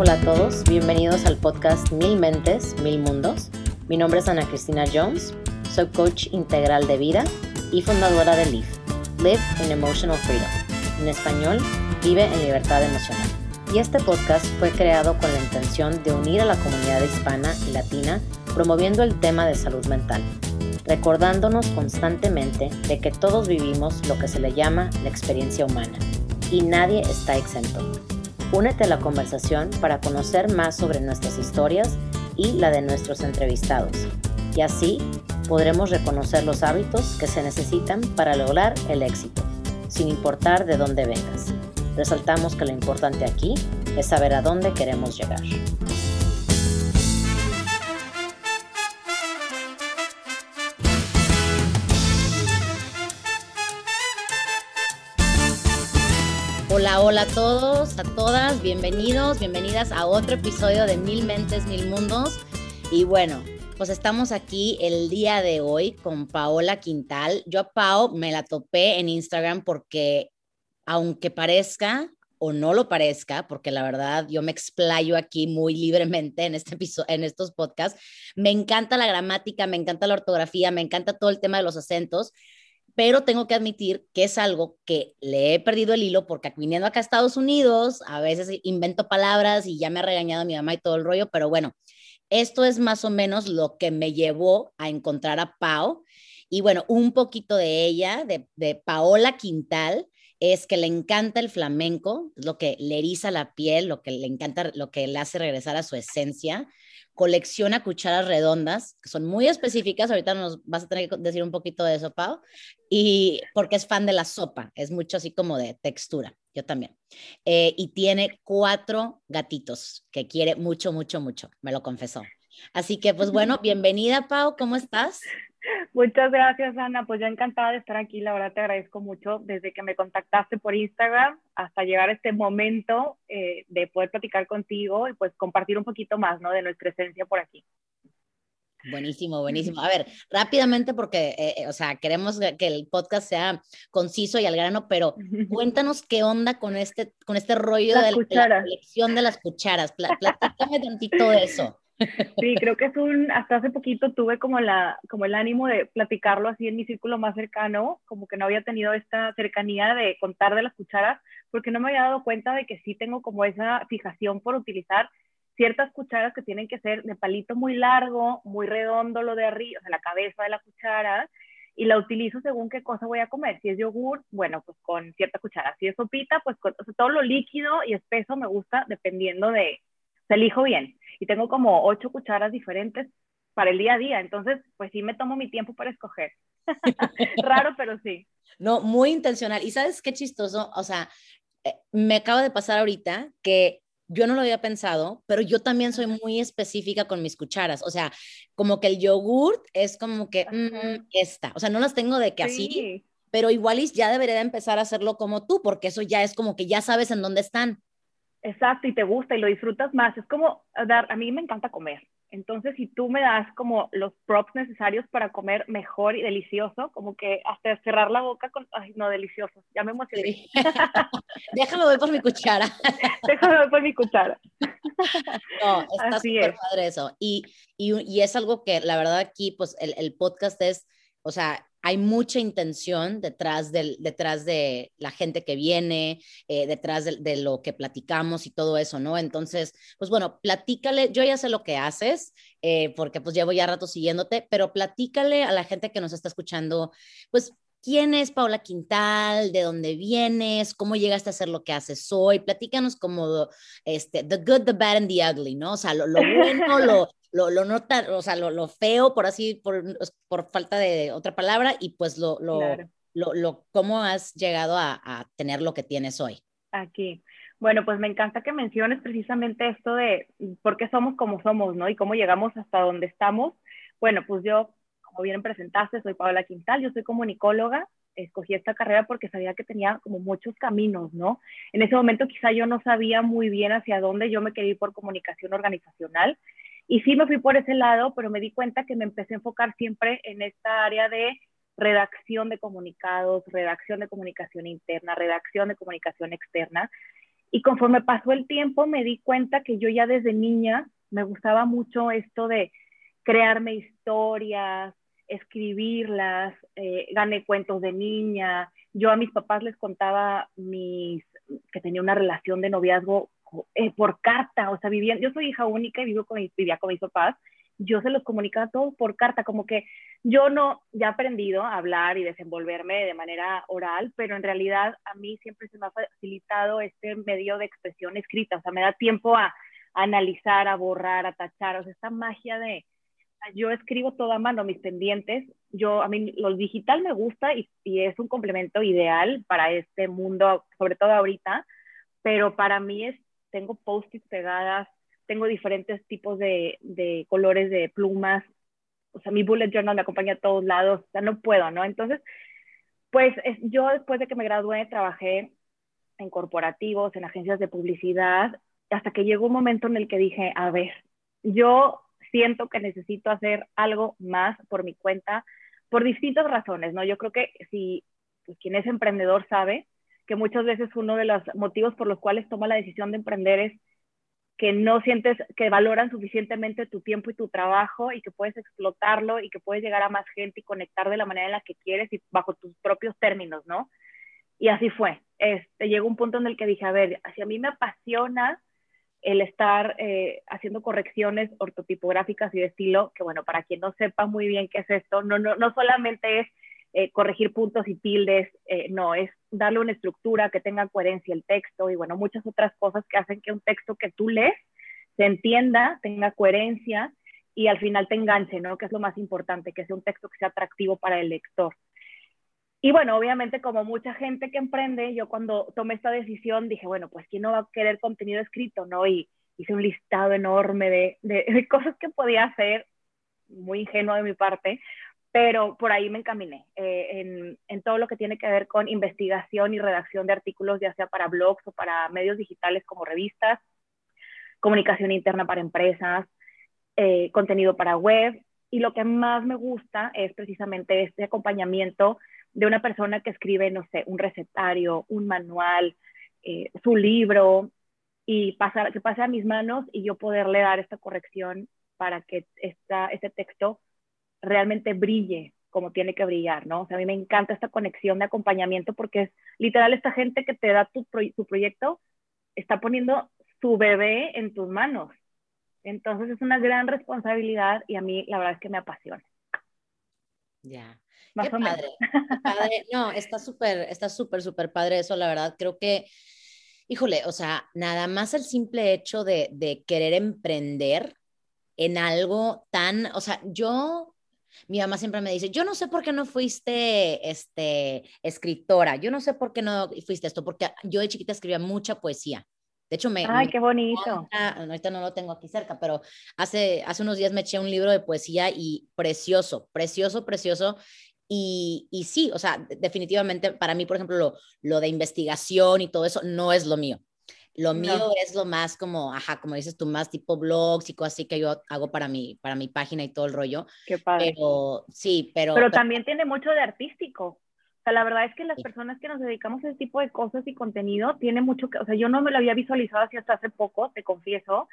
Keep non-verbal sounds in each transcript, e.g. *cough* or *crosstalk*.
Hola a todos, bienvenidos al podcast Mil Mentes, Mil Mundos. Mi nombre es Ana Cristina Jones, soy coach integral de vida y fundadora de LIVE, Live in Emotional Freedom. En español, Vive en Libertad Emocional. Y este podcast fue creado con la intención de unir a la comunidad hispana y latina promoviendo el tema de salud mental, recordándonos constantemente de que todos vivimos lo que se le llama la experiencia humana y nadie está exento. Únete a la conversación para conocer más sobre nuestras historias y la de nuestros entrevistados. Y así podremos reconocer los hábitos que se necesitan para lograr el éxito, sin importar de dónde vengas. Resaltamos que lo importante aquí es saber a dónde queremos llegar. Hola, hola a todos, a todas, bienvenidos, bienvenidas a otro episodio de Mil Mentes, Mil Mundos. Y bueno, pues estamos aquí el día de hoy con Paola Quintal. Yo a Pao me la topé en Instagram porque, aunque parezca o no lo parezca, porque la verdad yo me explayo aquí muy libremente en, este episodio, en estos podcasts, me encanta la gramática, me encanta la ortografía, me encanta todo el tema de los acentos pero tengo que admitir que es algo que le he perdido el hilo porque viniendo acá a Estados Unidos, a veces invento palabras y ya me ha regañado mi mamá y todo el rollo, pero bueno, esto es más o menos lo que me llevó a encontrar a Pau. Y bueno, un poquito de ella, de, de Paola Quintal, es que le encanta el flamenco, lo que le eriza la piel, lo que le encanta, lo que le hace regresar a su esencia colecciona cucharas redondas, que son muy específicas, ahorita nos vas a tener que decir un poquito de eso, Pau, y porque es fan de la sopa, es mucho así como de textura, yo también. Eh, y tiene cuatro gatitos que quiere mucho, mucho, mucho, me lo confesó. Así que, pues bueno, *laughs* bienvenida, Pau, ¿cómo estás? Muchas gracias, Ana. Pues yo encantada de estar aquí. La verdad te agradezco mucho desde que me contactaste por Instagram hasta llegar a este momento eh, de poder platicar contigo y pues compartir un poquito más, ¿no? De nuestra esencia por aquí. Buenísimo, buenísimo. A ver, rápidamente porque, eh, eh, o sea, queremos que el podcast sea conciso y al grano, pero cuéntanos qué onda con este, con este rollo de, la, colección de las cucharas. platícame tantito de eso. Sí, creo que es *laughs* un, hasta hace poquito tuve como, la, como el ánimo de platicarlo así en mi círculo más cercano, como que no había tenido esta cercanía de contar de las cucharas, porque no me había dado cuenta de que sí tengo como esa fijación por utilizar ciertas cucharas que tienen que ser de palito muy largo, muy redondo lo de arriba, o sea, la cabeza de la cuchara, y la utilizo según qué cosa voy a comer. Si es yogur, bueno, pues con cierta cuchara. Si es sopita, pues con todo lo líquido y espeso me gusta dependiendo de, se elijo bien y tengo como ocho cucharas diferentes para el día a día, entonces pues sí me tomo mi tiempo para escoger. *laughs* Raro, pero sí. No, muy intencional. Y sabes qué chistoso, o sea, eh, me acaba de pasar ahorita que yo no lo había pensado, pero yo también soy muy específica con mis cucharas. O sea, como que el yogurt es como que mm, esta. O sea, no las tengo de que así, pero igual ya debería empezar a hacerlo como tú, porque eso ya es como que ya sabes en dónde están. Exacto, y te gusta y lo disfrutas más. Es como dar, a mí me encanta comer. Entonces, si tú me das como los props necesarios para comer mejor y delicioso, como que hasta cerrar la boca con, ay, no, delicioso, ya me emocioné. *laughs* Déjame ver por mi cuchara. *laughs* Déjame ver por mi cuchara. *laughs* No, está súper padre eso. Y, y, y, es algo que la verdad aquí, pues el, el podcast es, o sea, hay mucha intención detrás, del, detrás de la gente que viene, eh, detrás de, lo que platicamos y todo eso, ¿no? Entonces, pues bueno, platícale, yo ya sé lo que haces, eh, porque pues llevo ya rato siguiéndote, pero platícale a la gente que nos está escuchando, pues ¿Quién es Paula Quintal? ¿De dónde vienes? ¿Cómo llegaste a hacer lo que haces hoy? Platícanos como este, the good, the bad and the ugly, ¿no? O sea, lo, lo *laughs* bueno, lo, lo, lo no o sea, lo, lo, feo, por así, por, por falta de otra palabra, y pues lo, lo, lo, lo cómo has llegado a, a, tener lo que tienes hoy. Aquí. Bueno, pues me encanta que menciones precisamente esto de por qué somos como somos, ¿no? Y cómo llegamos hasta donde estamos. Bueno, pues yo, como bien presentaste, soy Paola Quintal, yo soy comunicóloga, escogí esta carrera porque sabía que tenía como muchos caminos, ¿no? En ese momento quizá yo no sabía muy bien hacia dónde yo me quería ir por comunicación organizacional y sí me fui por ese lado, pero me di cuenta que me empecé a enfocar siempre en esta área de redacción de comunicados, redacción de comunicación interna, redacción de comunicación externa. Y conforme pasó el tiempo, me di cuenta que yo ya desde niña me gustaba mucho esto de crearme historias, escribirlas, eh, gané cuentos de niña. Yo a mis papás les contaba mis, que tenía una relación de noviazgo eh, por carta, o sea, vivía, yo soy hija única y vivo con, vivía con mis papás, yo se los comunicaba todo por carta, como que yo no, ya he aprendido a hablar y desenvolverme de manera oral, pero en realidad a mí siempre se me ha facilitado este medio de expresión escrita, o sea, me da tiempo a, analizar, a borrar, a tachar, o sea, esta magia de, yo escribo todo a mano, mis pendientes, yo, a mí lo digital me gusta y, y es un complemento ideal para este mundo, sobre todo ahorita, pero para mí es tengo post-its pegadas, tengo diferentes tipos de, de, colores de plumas, o sea, mi bullet journal me acompaña a todos lados, o sea, no puedo, ¿no? Entonces, pues yo después de que me gradué trabajé en corporativos, en agencias de publicidad, hasta que llegó un momento en el que dije, a ver, yo siento que necesito hacer algo más por mi cuenta, por distintas razones, ¿no? Yo creo que si pues, quien es emprendedor sabe que muchas veces uno de los motivos por los cuales toma la decisión de emprender es que no sientes que valoran suficientemente tu tiempo y tu trabajo y que puedes explotarlo y que puedes llegar a más gente y conectar de la manera en la que quieres y bajo tus propios términos, ¿no? Y así fue. Este, llegó un punto en el que dije, a ver, si a mí me apasiona el estar eh, haciendo correcciones ortotipográficas y de estilo, que bueno, para quien no sepa muy bien qué es esto, no, no, no solamente es eh, corregir puntos y tildes, eh, no, es darle una estructura que tenga coherencia el texto y bueno, muchas otras cosas que hacen que un texto que tú lees se entienda, tenga coherencia y al final te enganche, ¿no? Que es lo más importante, que sea un texto que sea atractivo para el lector. Y bueno, obviamente como mucha gente que emprende, yo cuando tomé esta decisión dije, bueno, pues ¿quién no va a querer contenido escrito, no? Y hice un listado enorme de, de, de cosas que podía hacer, muy ingenuo de mi parte, pero por ahí me encaminé eh, en, en, todo lo que tiene que ver con investigación y redacción de artículos, ya sea para blogs o para medios digitales como revistas, comunicación interna para empresas, eh, contenido para web. Y lo que más me gusta es precisamente este acompañamiento de una persona que escribe, no sé, un recetario, un manual, eh, su libro, y pasar, que pase a mis manos y yo poderle dar esta corrección para que esta, este texto realmente brille como tiene que brillar, ¿no? O sea, a mí me encanta esta conexión de acompañamiento porque es literal esta gente que te da tu, tu proyecto está poniendo su bebé en tus manos. Entonces es una gran responsabilidad y a mí la verdad es que me apasiona. Ya. Más o padre, padre. No, está súper, está súper, súper padre eso, la verdad. Creo que, híjole, o sea, nada más el simple hecho de, de querer emprender en algo tan, o sea, yo mi mamá siempre me dice, yo no sé por qué no fuiste este, escritora, yo no sé por qué no fuiste esto, porque yo de chiquita escribía mucha poesía. De hecho, me... Ay, qué bonito. ahorita no lo tengo aquí cerca, pero hace, hace unos días me eché un libro de poesía y precioso, precioso, precioso. Y, y sí, o sea, definitivamente para mí, por ejemplo, lo, lo de investigación y todo eso no es lo mío. Lo mío es lo más como, ajá, como dices tú, más tipo blogs y cosas así que yo hago para mi, para mi página y todo el rollo. Qué padre. Pero sí, pero, pero... también tiene mucho de artístico. O sea, la verdad es que las personas que nos dedicamos a ese tipo de cosas y contenido, tiene mucho que, o sea, yo no me lo había visualizado así hasta hace poco, te confieso,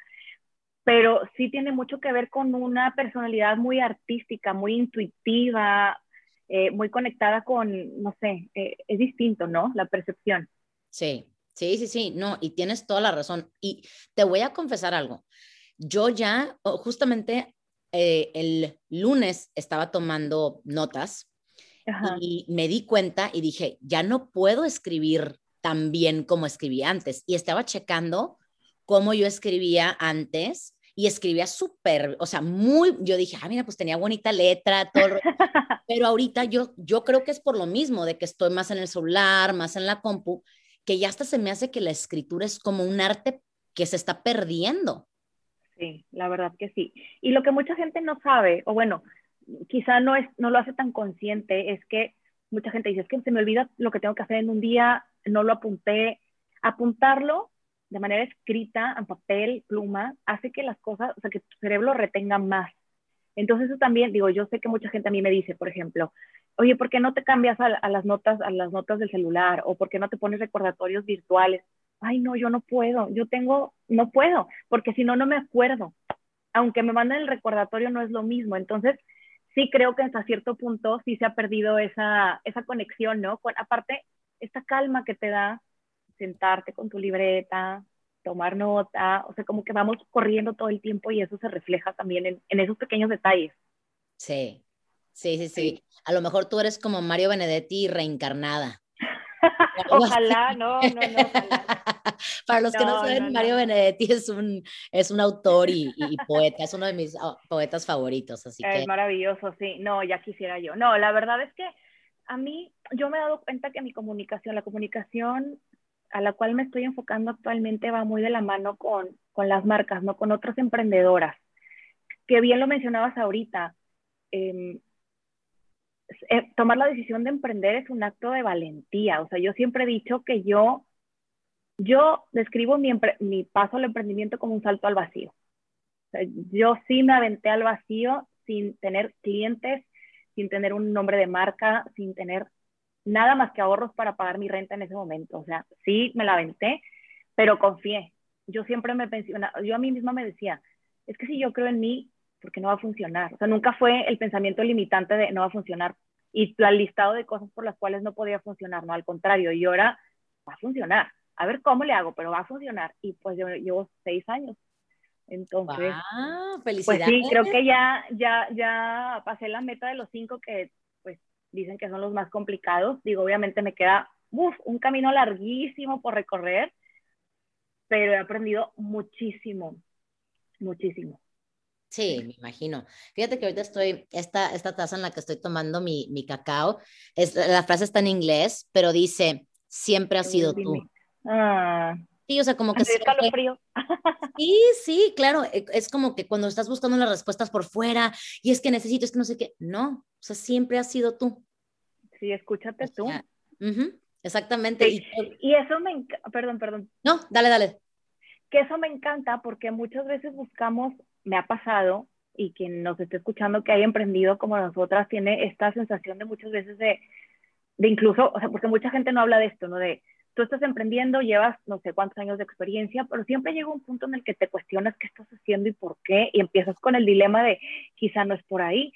pero sí tiene mucho que ver con una personalidad muy artística, muy intuitiva, eh, muy conectada con, no sé, eh, es distinto, ¿no? La percepción. Sí, Sí, sí, sí, no, y tienes toda la razón. Y te voy a confesar algo. Yo ya, justamente eh, el lunes estaba tomando notas y me di cuenta y dije, ya no puedo escribir tan bien como escribía antes. Y estaba checando cómo yo escribía antes y escribía súper, o sea, muy, yo dije, ah, mira, pues tenía bonita letra, todo, *laughs* pero ahorita yo, yo creo que es por lo mismo, de que estoy más en el celular, más en la compu, que ya hasta se me hace que la escritura es como un arte que se está perdiendo. Sí, la verdad que sí. Y lo que mucha gente no sabe, o bueno, quizá no, es, no lo hace tan consciente, es que mucha gente dice, es que se me olvida lo que tengo que hacer en un día, no lo apunté. Apuntarlo de manera escrita, en papel, pluma, hace que las cosas, o sea, que tu cerebro retenga más. Entonces eso también, digo, yo sé que mucha gente a mí me dice, por ejemplo, oye, ¿por qué no te cambias a, las notas, a las notas del celular? ¿O por qué no te pones recordatorios virtuales? ay, no, yo no puedo, yo tengo, no puedo, porque si no, no me acuerdo. Aunque me manden el recordatorio, no es lo mismo. Entonces, sí creo que hasta cierto punto sí se ha perdido esa, esa conexión, ¿no? Con, aparte, esta calma que te da sentarte con tu libreta, tomar nota, o sea, como que vamos corriendo todo el tiempo y eso se refleja también en, en esos pequeños detalles. Sí, sí, sí, sí. A lo mejor tú eres como Mario Benedetti reencarnada. *laughs* ojalá, no, no, no. *laughs* Para los que no, saben, Mario Benedetti es un, es un autor y, poeta, es uno de mis ah, poetas favoritos, así es maravilloso, sí. No, ya quisiera yo. No, la verdad es que a mí, yo me he dado cuenta que mi comunicación, la comunicación a la cual me estoy enfocando actualmente va muy de la mano con, con las marcas, ¿no? Con otras emprendedoras. Que bien lo mencionabas ahorita. Em, eh, tomar la decisión de emprender es un acto de valentía. O sea, yo siempre he dicho que yo, yo describo mi, paso al emprendimiento como un salto al vacío. yo sí me aventé al vacío sin tener clientes, sin tener un nombre de marca, sin tener nada más que ahorros para pagar mi renta en ese momento. O sea, sí me la aventé, pero confié. Yo siempre me pensionaba, yo a mí misma me decía, es que si yo creo en mí, porque no va a funcionar. O sea, nunca fue el pensamiento limitante de no va a funcionar y el listado de cosas por las cuales no podía funcionar, no, al contrario, y ahora va a funcionar. A ver cómo le hago, pero va a funcionar. Y pues yo llevo seis años. Entonces, pues sí, creo que ya, ya, ya pasé la meta de los cinco que pues dicen que son los más complicados. Digo, obviamente me queda uf, un camino larguísimo por recorrer, pero he aprendido muchísimo, muchísimo. Sí, me imagino. Fíjate que ahorita estoy, esta, esta taza en la que estoy tomando mi, mi cacao, es, la frase está en inglés, pero dice, siempre has sido tú. Ah. Sí, o sea, como que... Frío. *laughs* Sí, sí, claro, e, es como que cuando estás buscando las respuestas por fuera y es que necesito, es que no sé qué, no, o sea, siempre has sido tú. Sí, escúchate tú. exactamente. Y, y, eso me, perdón, perdón. No, dale, dale. Que eso me encanta porque muchas veces buscamos me ha pasado y quien nos esté escuchando que haya emprendido como nosotras tiene esta sensación de muchas veces de, de incluso, o sea, porque mucha gente no habla de esto, ¿no? De tú estás emprendiendo, llevas no sé cuántos años de experiencia, pero siempre llega un punto en el que te cuestionas qué estás haciendo y por qué, y empiezas con el dilema de quizá no es por ahí.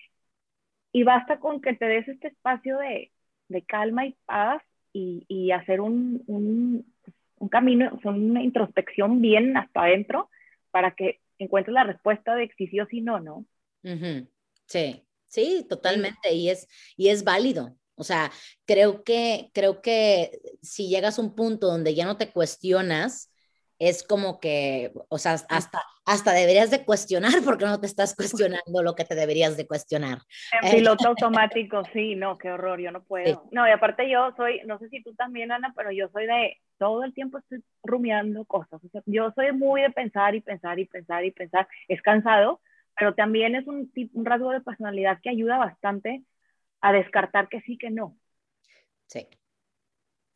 Y basta con que te des este espacio de, de calma y paz y, y hacer un, un, un camino, una introspección bien hasta adentro para que encuentres la respuesta de si sí o si no, ¿no? Sí, sí, totalmente, y es, y es válido. O sea, creo que, creo que si llegas a un punto donde ya no te cuestionas, es como que, o sea, hasta, hasta deberías de cuestionar porque no te estás cuestionando lo que te deberías de cuestionar. En piloto automático, sí, no, qué horror, yo no puedo. No, y aparte yo soy, no sé si tú también, Ana, pero yo soy de, todo el tiempo estoy rumiando cosas. O sea, yo soy muy de pensar y pensar y pensar y pensar. Es cansado, pero también es un, un rasgo de personalidad que ayuda bastante a descartar que sí, que no. Sí,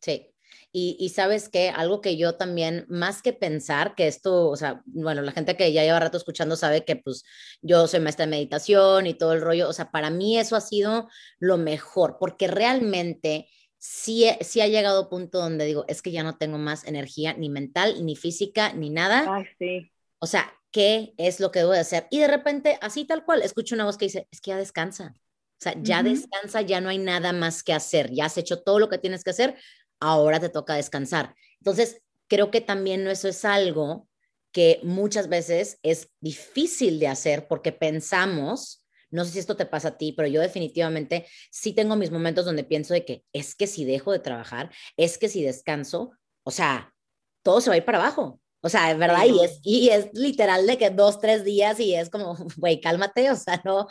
sí. Y, sabes que algo que yo también, más que pensar que esto, o sea, bueno, la gente que ya lleva rato escuchando sabe que pues yo soy maestra de meditación y todo el rollo, o sea, para mí eso ha sido lo mejor, porque realmente sí, sí ha llegado a punto donde digo, es que ya no tengo más energía ni mental, ni física, ni nada. Ay, sí. O sea, ¿qué es lo que debo de hacer? Y de repente, así tal cual, escucho una voz que dice, es que ya descansa. O sea, ya descansa, ya no hay nada más que hacer, ya has hecho todo lo que tienes que hacer, ahora te toca descansar. Entonces, creo que también eso es algo que muchas veces es difícil de hacer porque pensamos, no sé si esto te pasa a ti, pero yo definitivamente sí tengo mis momentos donde pienso de que es que si dejo de trabajar, es que si descanso, o sea, todo se va a ir para abajo. O sea, es verdad, y es, y es literal de que dos, tres días y es como, *laughs* güey, cálmate, o sea, *laughs* no,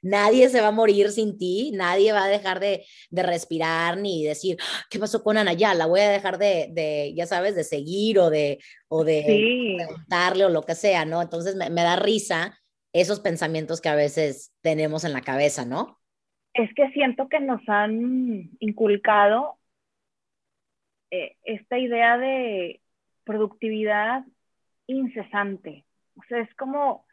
nadie se va a morir sin ti, nadie va a dejar de, de, respirar ni decir, ¿qué pasó con Ana? Ya, la voy a dejar de, de ya sabes, de seguir o de, o de preguntarle o lo que sea, ¿no? Entonces me, me da risa esos pensamientos que a veces tenemos en la cabeza, ¿no? Es que siento que nos han inculcado eh, esta idea de productividad incesante. O sea, es como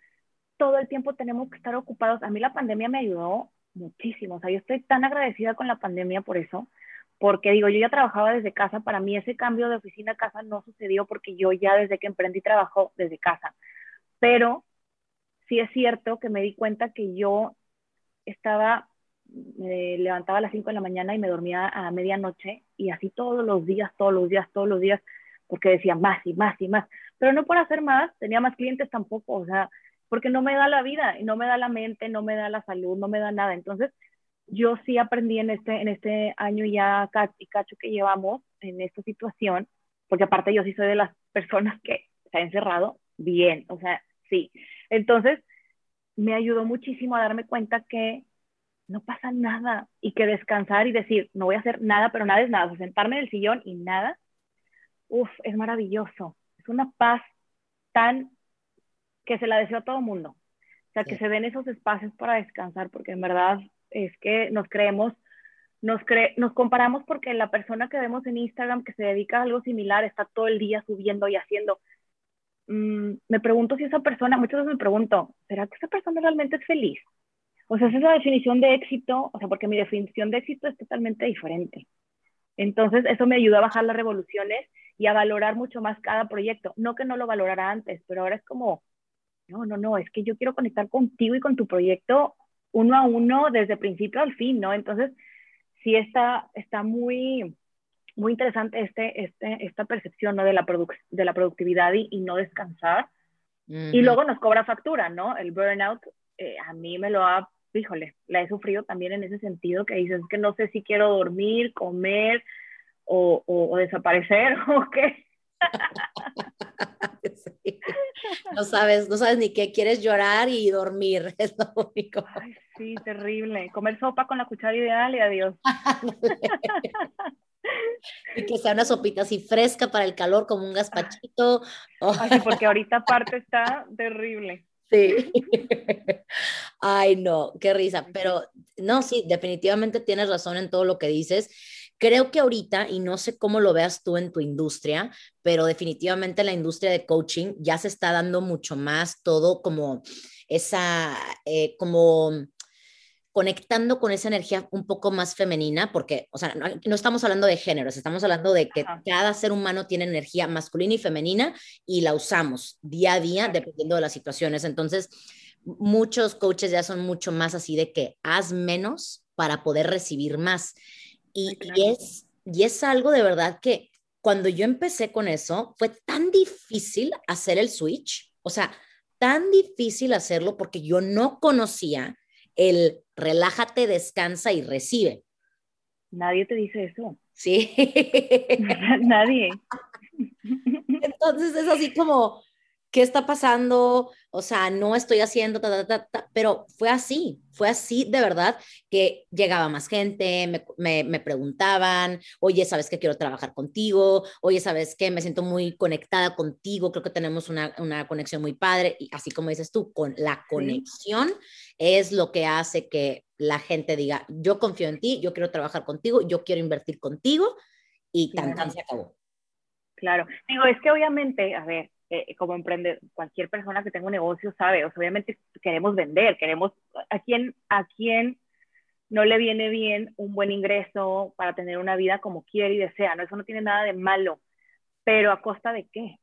todo el tiempo tenemos que estar ocupados. A mí la pandemia me ayudó muchísimo. O sea, yo estoy tan agradecida con la pandemia por eso, porque digo, yo ya trabajaba desde casa, para mí ese cambio de oficina a casa no sucedió porque yo ya desde que emprendí trabajo desde casa, pero sí es cierto que me di cuenta que yo estaba, me levantaba a las 5 de la mañana y me dormía a medianoche y así todos los días, todos los días, todos los días, porque decía más y más y más, pero no por hacer más, tenía más clientes tampoco, o sea, porque no me da la vida, no me da la mente, no me da la salud, no me da nada. Entonces, yo sí aprendí en este, en este año ya y cacho que llevamos en esta situación, porque aparte yo sí soy de las personas que se ha encerrado bien, o sea, sí. Entonces, me ayudó muchísimo a darme cuenta que no pasa nada y que descansar y decir, no voy a hacer nada, pero nada es nada, o sentarme en el sillón y nada, uff, es maravilloso. Es una paz tan que se la deseo a todo mundo. O sea, que se den esos espacios para descansar, porque en verdad es que nos creemos, nos, cre nos comparamos porque la persona que vemos en Instagram que se dedica a algo similar está todo el día subiendo y haciendo. Mm, me pregunto si esa persona, muchas veces me pregunto, ¿será que esa persona realmente es feliz? O sea, esa es la definición de éxito, o sea, porque mi definición de éxito es totalmente diferente. Entonces, eso me ayuda a bajar las revoluciones y a valorar mucho más cada proyecto. No que no lo valorara antes, pero ahora es como, no, no, no, es que yo quiero conectar contigo y con tu proyecto uno a uno desde principio al fin, ¿no? Entonces, sí está, está muy, muy interesante este, este, esta percepción, ¿no? De la, de la productividad y, no descansar. Y luego nos cobra factura, ¿no? El burnout, eh, a mí me lo ha, híjole, la he sufrido también en ese sentido, que dices que no sé si quiero dormir, comer o, o, o desaparecer *laughs* o qué. *laughs* No sabes, no sabes ni qué quieres llorar y dormir, *laughs* es lo único. Ay, sí, terrible. Comer sopa con la cuchara ideal y adiós. y que sea una sopita así fresca para el calor, como un gazpachito. Ay, porque ahorita aparte está terrible. Sí. Ay, no, qué risa. Pero no, sí, definitivamente tienes razón en todo lo que dices. Creo que ahorita, y no sé cómo lo veas tú en tu industria, pero definitivamente la industria de coaching ya se está dando mucho más todo como esa, eh, como conectando con esa energía un poco más femenina, porque, o sea, no, estamos hablando de géneros, estamos hablando de que cada ser humano tiene energía masculina y femenina y la usamos día a día dependiendo de las situaciones. Entonces, muchos coaches ya son mucho más así de que haz menos para poder recibir más. Y, es, y es algo de verdad que cuando yo empecé con eso, fue tan difícil hacer el switch, o sea, tan difícil hacerlo porque yo no conocía el relájate, descansa y recibe. Nadie te dice eso. *laughs* Sí. *laughs* Nadie. Entonces es así como, ¿qué está pasando? O sea, no estoy haciendo, pero fue así, fue así de verdad que llegaba más gente, me, preguntaban, oye, ¿sabes que quiero trabajar contigo? Oye, ¿sabes que me siento muy conectada contigo? Creo que tenemos una, conexión muy padre y así como dices tú, con la conexión es lo que hace que la gente diga, yo confío en ti, yo quiero trabajar contigo, yo quiero invertir contigo y tan, tan se acabó. Claro, digo, es que obviamente, a ver, eh, como emprende, cualquier persona que tenga un negocio sabe, o sea, obviamente queremos vender, queremos, ¿a quién, a quién no le viene bien un buen ingreso para tener una vida como quiere y desea? No, eso no tiene nada de malo, pero ¿a costa de qué?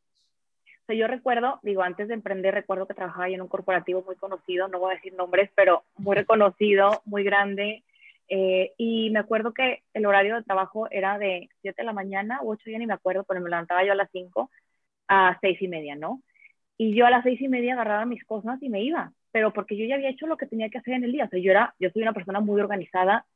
O sea, yo recuerdo, digo, antes de emprender, recuerdo que trabajaba en un corporativo muy conocido, no voy a decir nombres, pero muy reconocido, muy grande, eh, y me acuerdo que el horario de trabajo era de 7 de la mañana o 8, ya ni me acuerdo, pero me levantaba yo a las 5 a seis y media, ¿no? Y yo a las seis y media agarraba mis cosas y me iba, pero porque yo ya había hecho lo que tenía que hacer en el día. O sea, yo, era, yo soy una persona muy organizada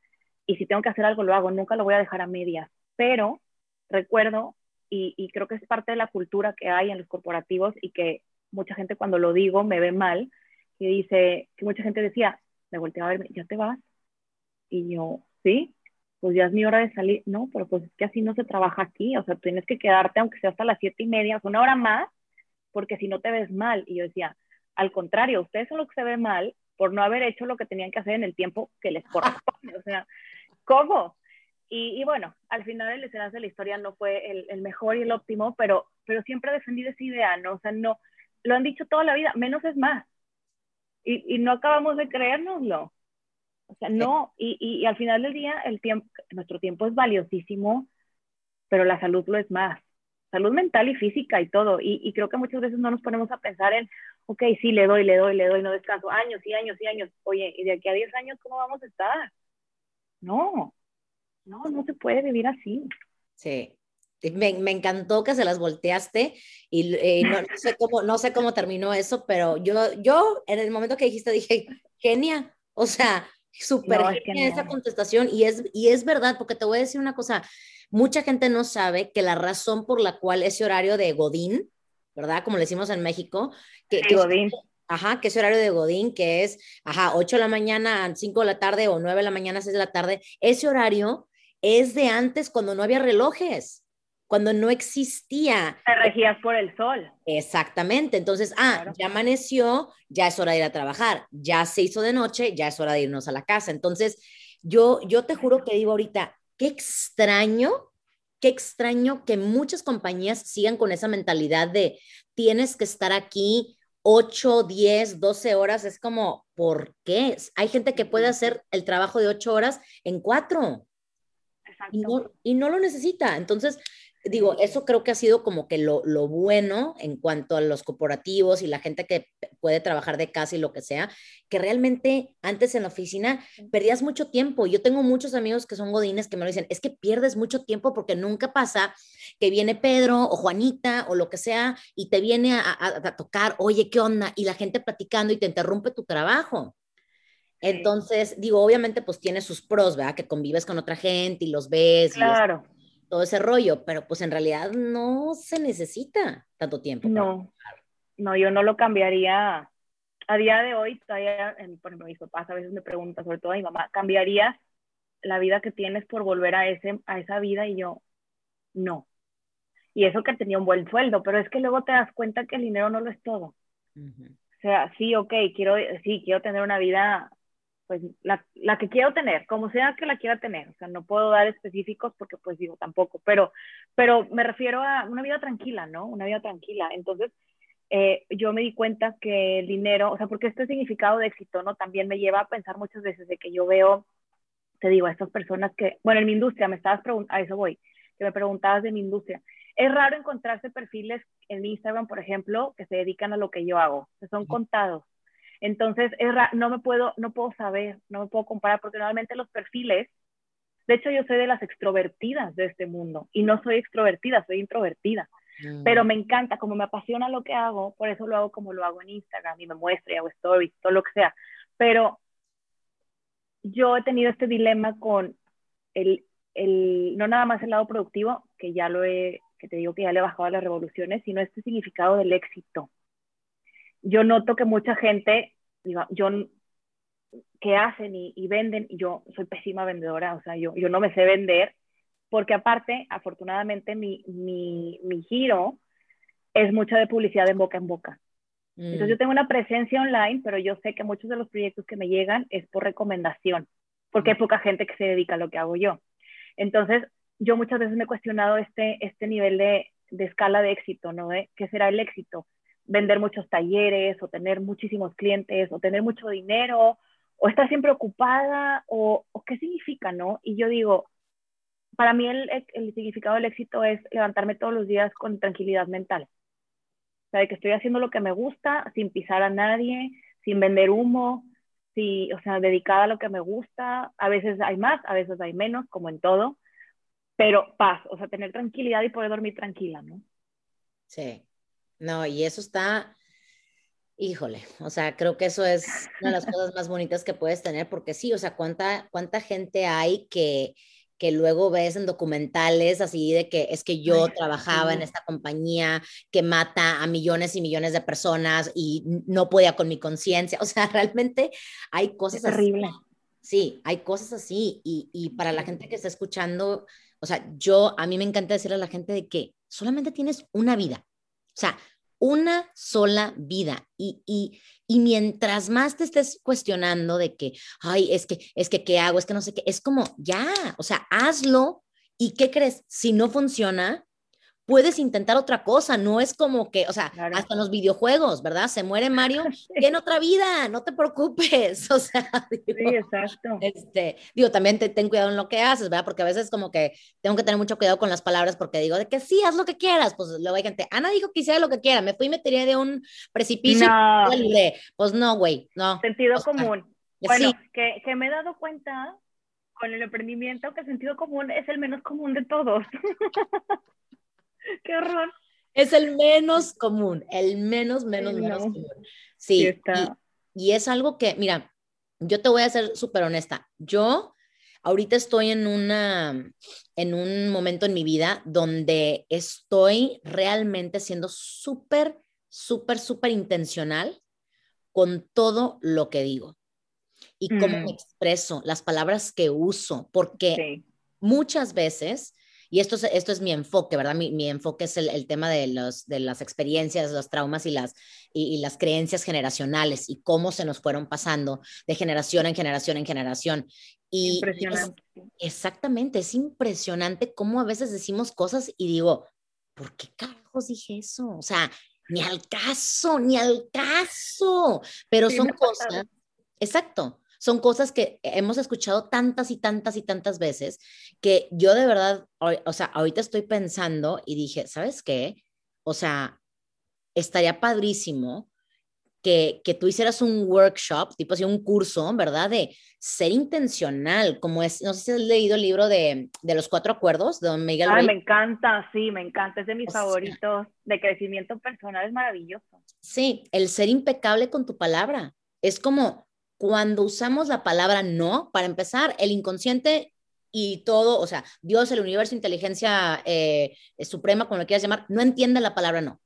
y si tengo que hacer algo lo hago, nunca lo voy a dejar a medias. Pero recuerdo, y, creo que es parte de la cultura que hay en los corporativos y que mucha gente cuando lo digo me ve mal, que dice, que mucha gente decía, me volteaba a verme, ¿ya te vas? Y yo, sí, pues ya es mi hora de salir, no, pero pues es que así no se trabaja aquí, o sea, tienes que quedarte aunque sea hasta las siete y media, una hora más, porque si no te ves mal. Y yo decía, al contrario, ustedes son los que se ven mal por no haber hecho lo que tenían que hacer en el tiempo que les corresponde, o sea, ¿cómo? Y, bueno, al final el escenario de la historia no fue el, el, mejor y el óptimo, pero, pero siempre he defendido esa idea, ¿no? O sea, no, lo han dicho toda la vida, menos es más. Y, y no acabamos de creérnoslo. O sea, no, y, y, al final del día, el tiempo, nuestro tiempo es valiosísimo, pero la salud lo es más. Salud mental y física y todo. Y, y creo que muchas veces no nos ponemos a pensar en, ok, sí, le doy, le doy, le doy, no descanso, años y años y años. Oye, ¿y de aquí a 10 años cómo vamos a estar? No, no, no se puede vivir así. Sí, me, me, encantó que se las volteaste y eh, no, sé cómo, no sé cómo terminó eso, pero yo, yo en el momento que dijiste dije, genia, o sea, súper genia esa contestación y es, y es verdad, porque te voy a decir una cosa, mucha gente no sabe que la razón por la cual ese horario de Godín, ¿verdad? Como le decimos en México, que, Godín. Ajá, que ese horario de Godín, que es, ajá, 8 de la mañana, 5 de la tarde o 9 de la mañana, 6 de la tarde, ese horario es de antes cuando no había relojes cuando no existía. Te regías por el sol. Exactamente. Entonces, ah, ya amaneció, ya es hora de ir a trabajar, ya se hizo de noche, ya es hora de irnos a la casa. Entonces, yo, yo te juro que digo ahorita, qué extraño, qué extraño que muchas compañías sigan con esa mentalidad de tienes que estar aquí 8, 10, 12 horas. Es como, ¿por qué? Hay gente que puede hacer el trabajo de 8 horas en 4. Y no, y no, lo necesita. Entonces, digo, eso creo que ha sido como que lo, lo, bueno en cuanto a los corporativos y la gente que puede trabajar de casa y lo que sea, que realmente antes en la oficina perdías mucho tiempo. Yo tengo muchos amigos que son godines que me lo dicen, es que pierdes mucho tiempo porque nunca pasa que viene Pedro o Juanita o lo que sea y te viene a, a, tocar, oye, ¿qué onda? Y la gente platicando y te interrumpe tu trabajo. Entonces, digo, obviamente pues tiene sus pros, ¿verdad? Que convives con otra gente y los ves. Claro todo ese rollo, pero pues en realidad no se necesita tanto tiempo. No, no, yo no lo cambiaría. A día de hoy, todavía, por ejemplo, mis papás a veces me preguntan, sobre todo a mi mamá, ¿cambiarías la vida que tienes por volver a, ese, a esa vida? Y yo, no. Y eso que tenía un buen sueldo, pero es que luego te das cuenta que el dinero no lo es todo. O sea, sí, ok, quiero, sí, quiero tener una vida pues la, la, que quiero tener, como sea que la quiera tener, o sea, no puedo dar específicos porque pues digo tampoco, pero, pero me refiero a una vida tranquila, ¿no? Una vida tranquila. Entonces, eh, yo me di cuenta que el dinero, o sea, porque este significado de éxito, ¿no? También me lleva a pensar muchas veces de que yo veo, te digo, a estas personas que, bueno, en mi industria, me estabas preguntando, a eso voy, que me preguntabas de mi industria. Es raro encontrarse perfiles en Instagram, por ejemplo, que se dedican a lo que yo hago, que son contados entonces, no me puedo, no puedo saber, no me puedo comparar, porque normalmente los perfiles, de hecho yo soy de las extrovertidas de este mundo y no soy extrovertida, soy introvertida. Mm. Pero me encanta, como me apasiona lo que hago, por eso lo hago como lo hago en Instagram y me muestro y hago stories, todo lo que sea. Pero yo he tenido este dilema con el, el, no nada más el lado productivo, que ya lo he, que te digo que ya le he bajado a las revoluciones, sino este significado del éxito yo noto que mucha gente, digo, yo, que hacen y, y, venden, yo soy pésima vendedora, o sea, yo, yo no me sé vender, porque aparte, afortunadamente, mi, mi, mi giro es mucha de publicidad en boca en boca. Entonces yo mm. tengo una presencia online, pero yo sé que muchos de los proyectos que me llegan es por recomendación, porque hay mm. poca gente que se dedica a lo que hago yo. Entonces, yo muchas veces me he cuestionado este, este nivel de, de escala de éxito, ¿no? ¿Qué será el éxito? Vender muchos talleres o tener muchísimos clientes o tener mucho dinero o estar siempre ocupada o, qué significa, ¿no? Y yo digo, para mí el, significado del éxito es levantarme todos los días con tranquilidad mental. O sea, de que estoy haciendo lo que me gusta sin pisar a nadie, sin vender humo, sí, o sea, dedicada a lo que me gusta. A veces hay más, a veces hay menos, como en todo, pero paz, o sea, tener tranquilidad y poder dormir tranquila, ¿no? Sí, no, y eso está, híjole, o sea, creo que eso es una de las *laughs* cosas más bonitas que puedes tener, porque sí, o sea, cuánta, cuánta gente hay que, que luego ves en documentales así de que es que yo trabajaba en esta compañía que mata a millones y millones de personas y no podía con mi conciencia. O sea, *laughs* realmente hay cosas terrible. Sí, hay cosas así. Y, y, para la gente que está escuchando, o sea, yo, a mí me encanta decirle a la gente de que solamente tienes una vida. O sea, una sola vida. Y, y, y, mientras más te estés cuestionando de que, ay, es que, es que, ¿qué hago? Es que no sé qué, es como, ya, o sea, hazlo. ¿Y qué crees? Si no funciona, puedes intentar otra cosa, no es como que, o sea, hasta en los videojuegos, ¿verdad? Se muere *laughs* Mario, tiene otra vida, no te preocupes, *laughs* o sea, sí, exacto. Este, digo, también te, ten cuidado en lo que haces, ¿verdad? Porque a veces como que tengo que tener mucho cuidado con las palabras porque digo de que sí, haz lo que quieras, pues luego hay gente, Ana dijo que hiciera lo que quiera, me fui y me tiré de un precipicio no. pues no, güey, no. Sentido común. Bueno, que, que me he dado cuenta con el emprendimiento que el sentido común es el menos común de todos. *laughs* *laughs* Qué horror. Es el menos común, el menos, menos, menos común. Sí, y, y, es algo que, mira, yo te voy a ser súper honesta. Yo ahorita estoy en una, en un momento en mi vida donde estoy realmente siendo súper, súper, súper intencional con todo lo que digo y cómo me mm. expreso, las palabras que uso, porque muchas veces y esto es, esto es mi enfoque, ¿verdad? Mi, mi enfoque es el, el, tema de, los, de las experiencias, los traumas y las, y, las creencias generacionales y cómo se nos fueron pasando de generación en generación en generación. Y impresionante. exactamente, es impresionante cómo a veces decimos cosas y digo, ¿por qué carajos dije eso? O sea, ni al caso, ni al caso, pero son cosas, exacto, son cosas que hemos escuchado tantas y tantas y tantas veces que yo de verdad, o sea, ahorita estoy pensando y dije, ¿sabes qué? O sea, estaría padrísimo que, que, tú hicieras un workshop, tipo así un curso, ¿verdad? De ser intencional, como es, no sé si has leído el libro de, de los cuatro acuerdos de Don Miguel. Ay, me encanta, sí, me encanta, es de mis favoritos de crecimiento personal, es maravilloso. Sí, el ser impecable con tu palabra. Es como, cuando usamos la palabra no, para empezar, el inconsciente y todo, o sea, Dios, el universo, inteligencia eh, suprema, como lo quieras llamar, no entiende la palabra no.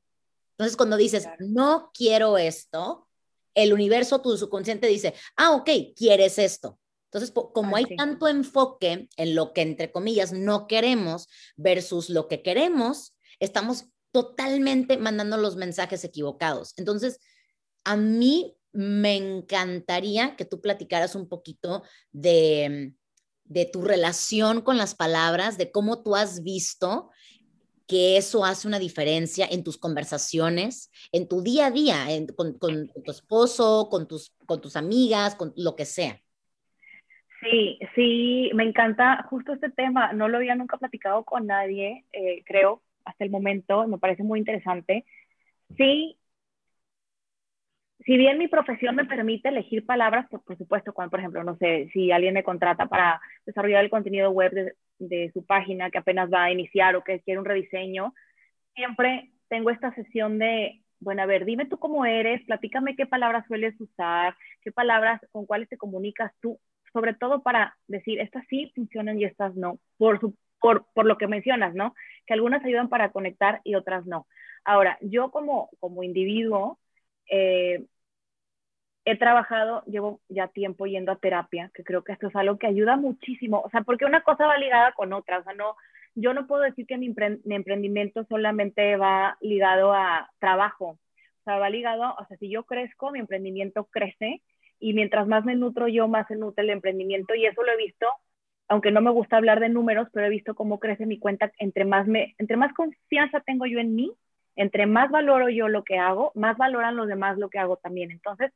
Entonces, cuando dices, no quiero esto, el universo, tu subconsciente dice, ah, ok, quieres esto. Entonces, como hay tanto enfoque en lo que, entre comillas, no queremos versus lo que queremos, estamos totalmente mandando los mensajes equivocados. Entonces, a mí me encantaría que tú platicaras un poquito de, de tu relación con las palabras, de cómo tú has visto que eso hace una diferencia en tus conversaciones, en tu día a día, con, con, tu esposo, con tus, con tus amigas, con lo que sea. Sí, sí, me encanta justo este tema. No lo había nunca platicado con nadie, eh, creo, hasta el momento. Me parece muy interesante. Sí, si bien mi profesión me permite elegir palabras, pues, por supuesto, cuando, por ejemplo, no sé, si alguien me contrata para desarrollar el contenido web de, su página que apenas va a iniciar o que quiere un rediseño, siempre tengo esta sesión de, bueno, a ver, dime tú cómo eres, platícame qué palabras sueles usar, qué palabras, con cuáles te comunicas tú, sobre todo para decir, estas sí funcionan y estas no, por, por lo que mencionas, ¿no? Que algunas ayudan para conectar y otras no. Ahora, yo como, como individuo, eh, he trabajado, llevo ya tiempo yendo a terapia, que creo que esto es algo que ayuda muchísimo, o sea, porque una cosa va ligada con otra, o sea, no, yo no puedo decir que mi, emprendimiento solamente va ligado a trabajo, o sea, va ligado, o sea, si yo crezco, mi emprendimiento crece, y mientras más me nutro yo, más se nutre el emprendimiento, y eso lo he visto, aunque no me gusta hablar de números, pero he visto cómo crece mi cuenta, entre más, me, entre más confianza tengo yo en mí, entre más valoro yo lo que hago, más valoran los demás lo que hago también. Entonces,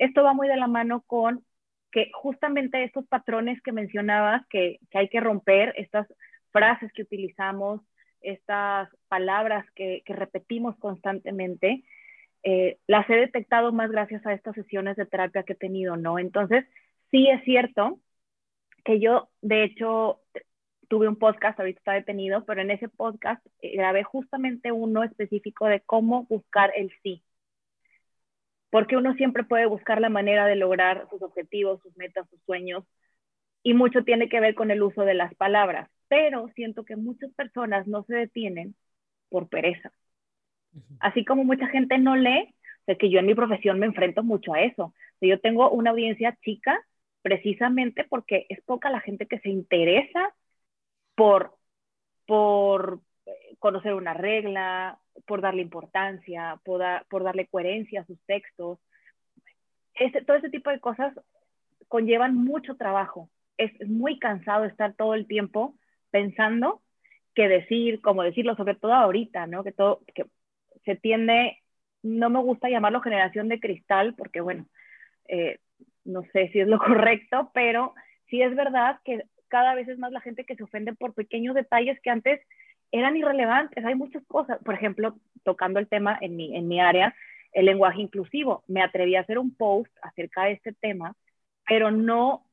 esto va muy de la mano con que justamente estos patrones que mencionabas que, hay que romper, estas frases que utilizamos, estas palabras que, repetimos constantemente, eh, las he detectado más gracias a estas sesiones de terapia que he tenido, ¿no? Entonces, sí es cierto que yo, de hecho, tuve un podcast, ahorita está detenido, pero en ese podcast eh, grabé justamente uno específico de cómo buscar el sí porque uno siempre puede buscar la manera de lograr sus objetivos, sus metas, sus sueños, y mucho tiene que ver con el uso de las palabras, pero siento que muchas personas no se detienen por pereza. Así como mucha gente no lee, de que yo en mi profesión me enfrento mucho a eso. Yo tengo una audiencia chica precisamente porque es poca la gente que se interesa por, por conocer una regla, por darle importancia, por, por darle coherencia a sus textos. Este, todo ese tipo de cosas conllevan mucho trabajo. Es, muy cansado estar todo el tiempo pensando qué decir, cómo decirlo, sobre todo ahorita, ¿no? Que todo, que se tiende, no me gusta llamarlo generación de cristal, porque bueno, eh, no sé si es lo *laughs* correcto, pero sí es verdad que cada vez es más la gente que se ofende por pequeños detalles que antes eran irrelevantes. Hay muchas cosas, por ejemplo, tocando el tema en mi, en mi área, el lenguaje inclusivo. Me atreví a hacer un post acerca de este tema, pero no,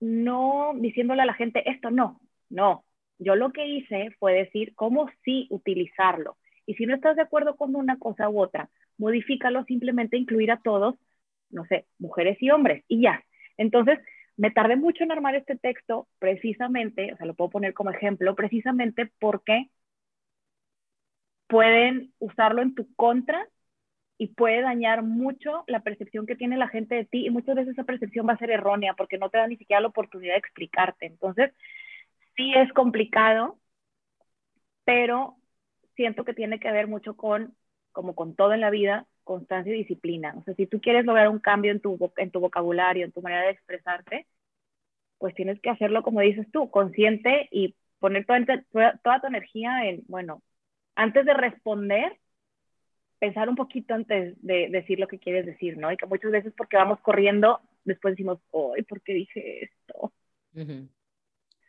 no diciéndole a la gente esto no, no. Yo lo que hice fue decir cómo sí utilizarlo. Y si no estás de acuerdo con una cosa u otra, modifícalo, simplemente incluir a todos, no sé, mujeres y hombres, y ya. Entonces, me tardé mucho en armar este texto precisamente, o sea, lo puedo poner como ejemplo, precisamente porque pueden usarlo en tu contra y puede dañar mucho la percepción que tiene la gente de ti y muchas veces esa percepción va a ser errónea porque no te da ni siquiera la oportunidad de explicarte. Entonces, sí es complicado, pero siento que tiene que ver mucho con, como con todo en la vida, constancia y disciplina. O sea, si tú quieres lograr un cambio en tu, en tu vocabulario, en tu manera de expresarte, pues tienes que hacerlo como dices tú, consciente y poner toda, toda, tu energía en, bueno, antes de responder, pensar un poquito antes de decir lo que quieres decir, ¿no? Y que muchas veces porque vamos corriendo, después decimos, ¡ay, ¿por qué dije esto?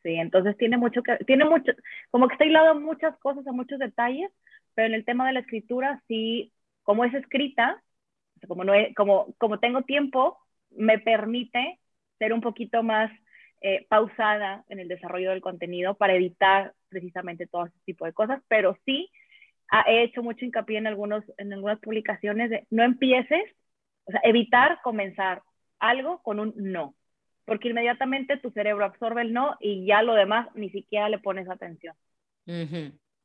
Sí, entonces tiene mucho que, tiene mucho, como que está hilado a muchas cosas, a muchos detalles, pero en el tema de la escritura sí como es escrita, como, no como, como tengo tiempo, me permite ser un poquito más eh, pausada en el desarrollo del contenido para evitar precisamente todo ese tipo de cosas, pero sí he hecho mucho hincapié en, algunos, en algunas publicaciones de no empieces, o sea, evitar comenzar algo con un no, porque inmediatamente tu cerebro absorbe el no y ya lo demás ni siquiera le pones atención.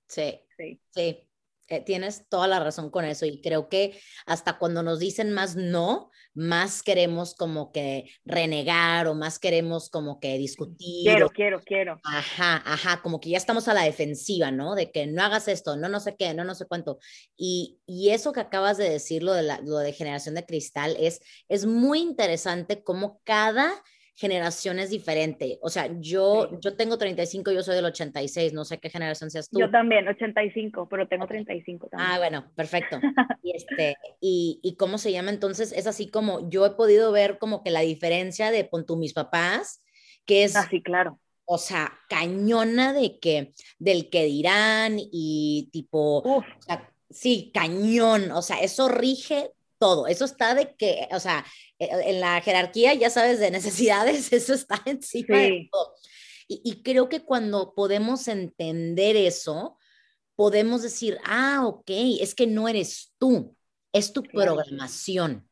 Sí, sí, sí. Eh, tienes toda la razón con eso y creo que hasta cuando nos dicen más no, más queremos como que renegar o más queremos como que discutir. Quiero, quiero, quiero. Ajá, ajá, como que ya estamos a la defensiva, ¿no? De que no hagas esto, no, no sé qué, no, no sé cuánto. Y, y eso que acabas de decir, lo de, la, lo de generación de cristal, es, es muy interesante como cada generación es diferente. O sea, yo, yo tengo 35, yo soy del 86, no sé qué generación seas tú. Yo también, 85, pero tengo 35 también. Ah, bueno, perfecto. *laughs* y, este, y, y, cómo se llama entonces, es así como yo he podido ver como que la diferencia de pon mis papás, que es... Así, ah, claro. O sea, cañona de que, del que dirán y tipo, o sea, sí, cañón, o sea, eso rige todo. Eso está de que, o sea, e, en la jerarquía, ya sabes, de necesidades, *laughs* eso está encima de todo. Y, y, creo que cuando podemos entender eso, podemos decir, ah, ok, es que no eres tú, es tu programación.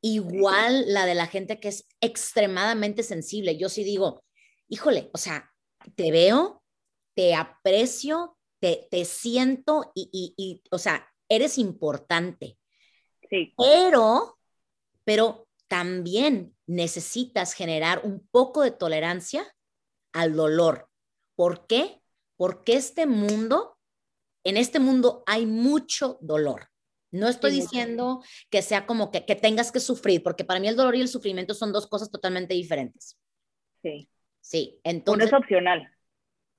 Igual la de la gente que es extremadamente sensible. Yo sí digo, híjole, o sea, te veo, te aprecio, te, te siento y, y, y, o sea, eres importante. Pero, pero también necesitas generar un poco de tolerancia al dolor. ¿Por qué? Porque este mundo, en este mundo hay mucho dolor. No estoy diciendo que sea como que, que, tengas que sufrir, porque para mí el dolor y el sufrimiento son dos cosas totalmente diferentes. Sí. Sí, entonces. Uno es opcional.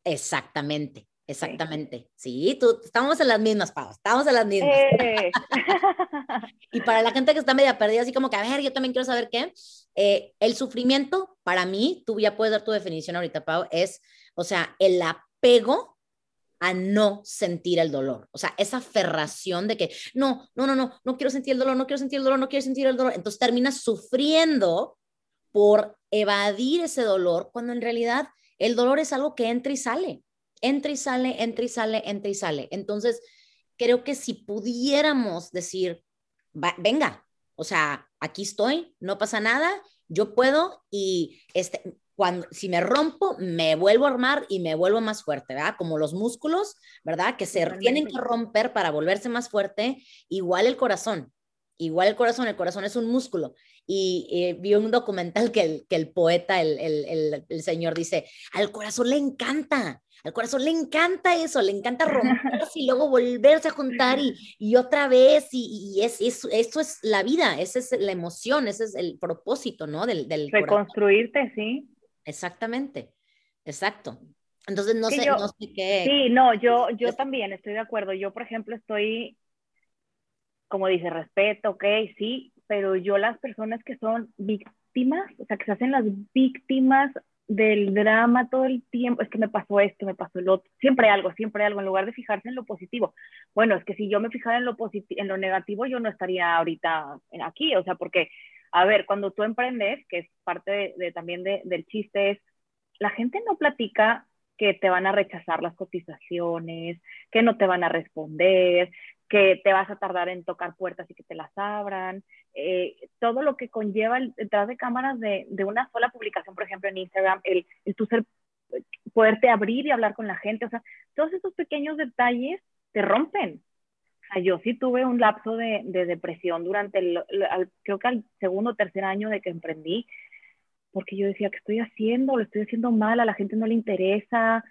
Exactamente. Exactamente. Sí, tú, estamos en las mismas, Pau, estamos en las mismas. Eh. *laughs* y para la gente que está media perdida, así como que, a ver, yo también quiero saber qué, eh, el sufrimiento, para mí, tú ya puedes dar tu definición ahorita, Pau, es, o sea, el apego a no sentir el dolor. O sea, esa aferración de que, no, no, no, no, no quiero sentir el dolor, no quiero sentir el dolor, no quiero sentir el dolor. Entonces terminas sufriendo por evadir ese dolor, cuando en realidad el dolor es algo que entra y sale entra y sale, entra y sale, entra y sale. Entonces, creo que si pudiéramos decir, venga, o sea, aquí estoy, no pasa nada, yo puedo y este, cuando, si me rompo, me vuelvo a armar y me vuelvo más fuerte, ¿verdad? Como los músculos, ¿verdad? Que se tienen que romper para volverse más fuerte, igual el corazón. Igual el corazón, el corazón es un músculo. Y eh, vi un documental que el, que el poeta, el, el, el, señor dice, al corazón le encanta, al corazón le encanta eso, le encanta romperse y luego volverse a juntar y, *laughs* y otra vez. Y, y es, es, eso es la vida, esa es la emoción, ese es el propósito, ¿no? Del, del Reconstruirte, sí. Exactamente, exacto. Entonces, no sé, no sé qué. Sí, no, yo, yo también estoy de acuerdo. Yo, por ejemplo, estoy, como dice, respeto, ok, sí, pero yo las personas que son víctimas, o sea, que se hacen las víctimas del drama todo el tiempo, es que me pasó esto, me pasó el otro, siempre algo, siempre algo, en lugar de fijarse en lo positivo. Bueno, es que si yo me fijara en lo en lo negativo, yo no estaría ahorita aquí, o sea, porque, a ver, cuando tú emprendes, que es parte de, también del chiste, es, la gente no platica que te van a rechazar las cotizaciones, que no te van a responder, que te vas a tardar en tocar puertas y que te las abran, eh, todo lo que conlleva el, detrás de cámaras de, de, una sola publicación, por ejemplo, en Instagram, el, el tu ser, poderte abrir y hablar con la gente, o sea, todos esos pequeños detalles te rompen. O sea, yo sí tuve un lapso de, de depresión durante, el, creo que al segundo o tercer año de que emprendí, porque yo decía, ¿qué estoy haciendo? Lo estoy haciendo mal, a la gente no le interesa,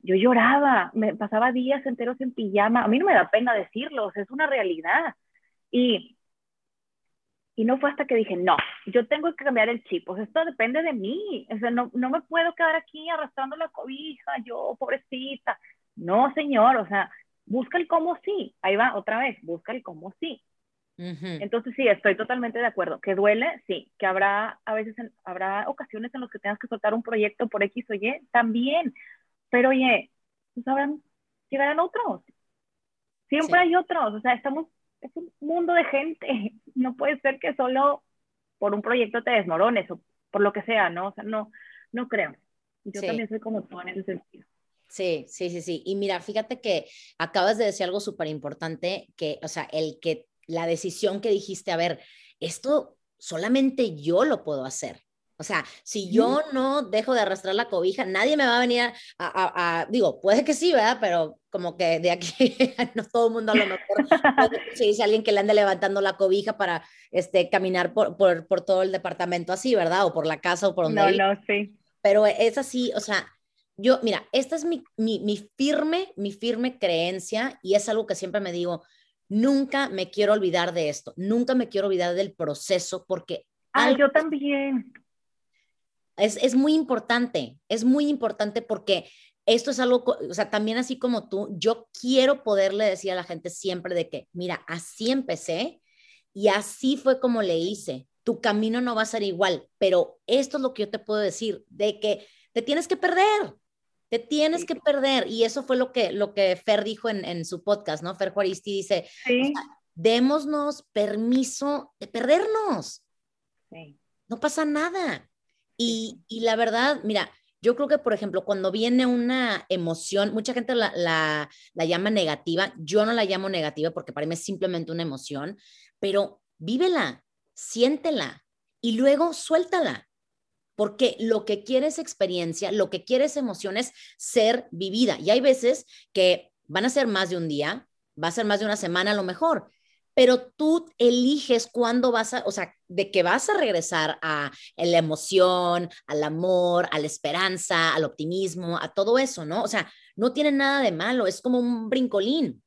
yo lloraba, me pasaba días enteros en pijama, a mí no me da pena decirlo, es una realidad. Y, y no fue hasta que dije, no, yo tengo que cambiar el chip, esto depende de mí, o sea, no, no me puedo quedar aquí arrastrando la cobija, yo, pobrecita. No, señor, o sea, busca el cómo sí, ahí va otra vez, busca el cómo sí. Entonces sí, estoy totalmente de acuerdo. Que duele, sí. Que habrá a veces, habrá ocasiones en las que tengas que soltar un proyecto por X o Y, también. Pero oye, pues sabrán, llegarán otros. Siempre hay otros, o sea, estamos, es un mundo de gente. *laughs* No puede ser que solo por un proyecto te desmorones o por lo que sea, ¿no? O sea, no, no creo. Yo también soy como tú en ese sentido. Sí, sí, sí, sí. Y mira, fíjate que acabas de decir algo súper importante, que, o sea, el que la decisión que dijiste, a ver, esto solamente yo lo puedo hacer. O sea, si yo no dejo de arrastrar la cobija, nadie me va a venir a, digo, puede que sí, ¿verdad? Pero como que de aquí, *laughs* no todo el mundo a lo mejor, si dice alguien que le ande levantando la cobija para este, caminar por, por, por, todo el departamento así, ¿verdad? O por la casa o por donde. No, no, sí. Pero es así, o sea, yo, mira, esta es mi, mi, mi firme, mi firme creencia y es algo que siempre me digo, nunca me quiero olvidar de esto, nunca me quiero olvidar del proceso porque... Ah, yo también es, muy importante, es muy importante porque esto es algo, o sea, también así como tú, yo quiero poderle decir a la gente siempre de que, mira, así empecé y así fue como le hice. Tu camino no va a ser igual, pero esto es lo que yo te puedo decir, de que te tienes que perder, te tienes que perder. Y eso fue lo que, lo que Fer dijo en, su podcast, ¿no? Fer Juaristi dice, sí. démonos permiso de perdernos. Sí. No pasa nada. Y, la verdad, mira, yo creo que, por ejemplo, cuando viene una emoción, mucha gente la, la, llama negativa, yo no la llamo negativa porque para mí es simplemente una emoción, pero vívela, siéntela y luego suéltala, porque lo que quieres experiencia, lo que quieres emoción es ser vivida. Y hay veces que van a ser más de un día, va a ser más de una semana a lo mejor, pero tú eliges cuándo vas a, o sea, de que vas a regresar a, la emoción, al amor, a la esperanza, al optimismo, a todo eso, ¿no? O sea, no tiene nada de malo, es como un brincolín,